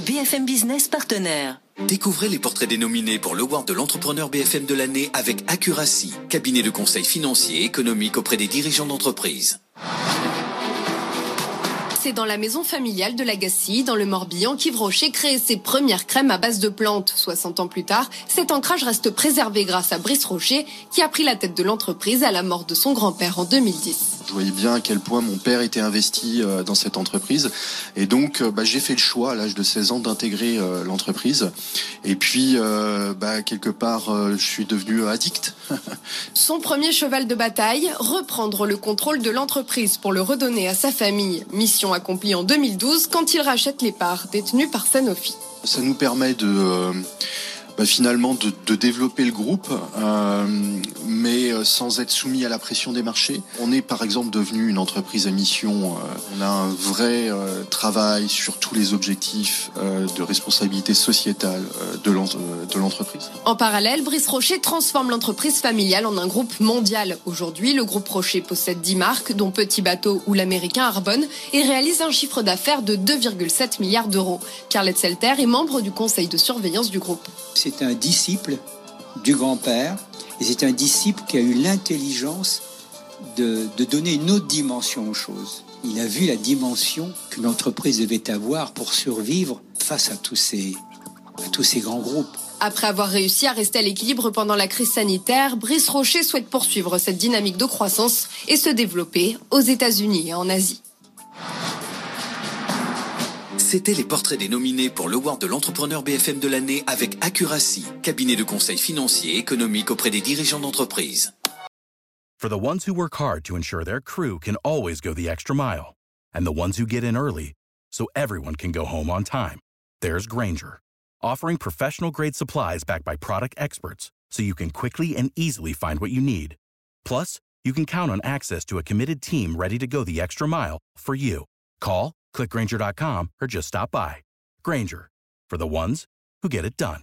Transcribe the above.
BFM Business partenaire. Découvrez les portraits des nominés pour l'Award de l'entrepreneur BFM de l'année avec Accuracy, cabinet de conseil financier et économique auprès des dirigeants d'entreprise. C'est dans la maison familiale de l'Agassi, dans le Morbihan, qu'Yves Rocher crée ses premières crèmes à base de plantes. 60 ans plus tard, cet ancrage reste préservé grâce à Brice Rocher, qui a pris la tête de l'entreprise à la mort de son grand-père en 2010. Je voyais bien à quel point mon père était investi euh, dans cette entreprise. Et donc, euh, bah, j'ai fait le choix à l'âge de 16 ans d'intégrer euh, l'entreprise. Et puis, bah, quelque part, je suis devenu addict. Son premier cheval de bataille, reprendre le contrôle de l'entreprise pour le redonner à sa famille. Mission accomplie en 2012 quand il rachète les parts détenues par Sanofi. Ça nous permet de bah, finalement de, développer le groupe, euh, mais euh, sans être soumis à la pression des marchés. On est par exemple devenu une entreprise à mission. Euh, on a un vrai travail sur tous les objectifs de responsabilité sociétale de l'entreprise. En parallèle, Brice Rocher transforme l'entreprise familiale en un groupe mondial. Aujourd'hui, le groupe Rocher possède 10 marques, dont Petit Bateau ou l'américain Arbonne, et réalise un chiffre d'affaires de 2,7 milliards d'euros. Pierre Letzelter est membre du conseil de surveillance du groupe c'est un disciple du grand-père, et c'est un disciple qui a eu l'intelligence de, donner une autre dimension aux choses. Il a vu la dimension qu'une entreprise devait avoir pour survivre face à tous ces, à tous ces grands groupes. Après avoir réussi à rester à l'équilibre pendant la crise sanitaire, Brice Rocher souhaite poursuivre cette dynamique de croissance et se développer aux États-Unis et en Asie. C'était les portraits des nominés pour l'Award de l'entrepreneur BFM de l'année avec Accuracy, cabinet de conseil financier et économique auprès des dirigeants d'entreprise. For the ones who work hard to ensure their crew can always go the extra mile, and the ones who get in early so everyone can go home on time, there's Granger, offering professional grade supplies backed by product experts so you can quickly and easily find what you need. Plus, you can count on access to a committed team ready to go the extra mile for you. Call clickgranger.com or just stop by. Granger, for the ones who get it done.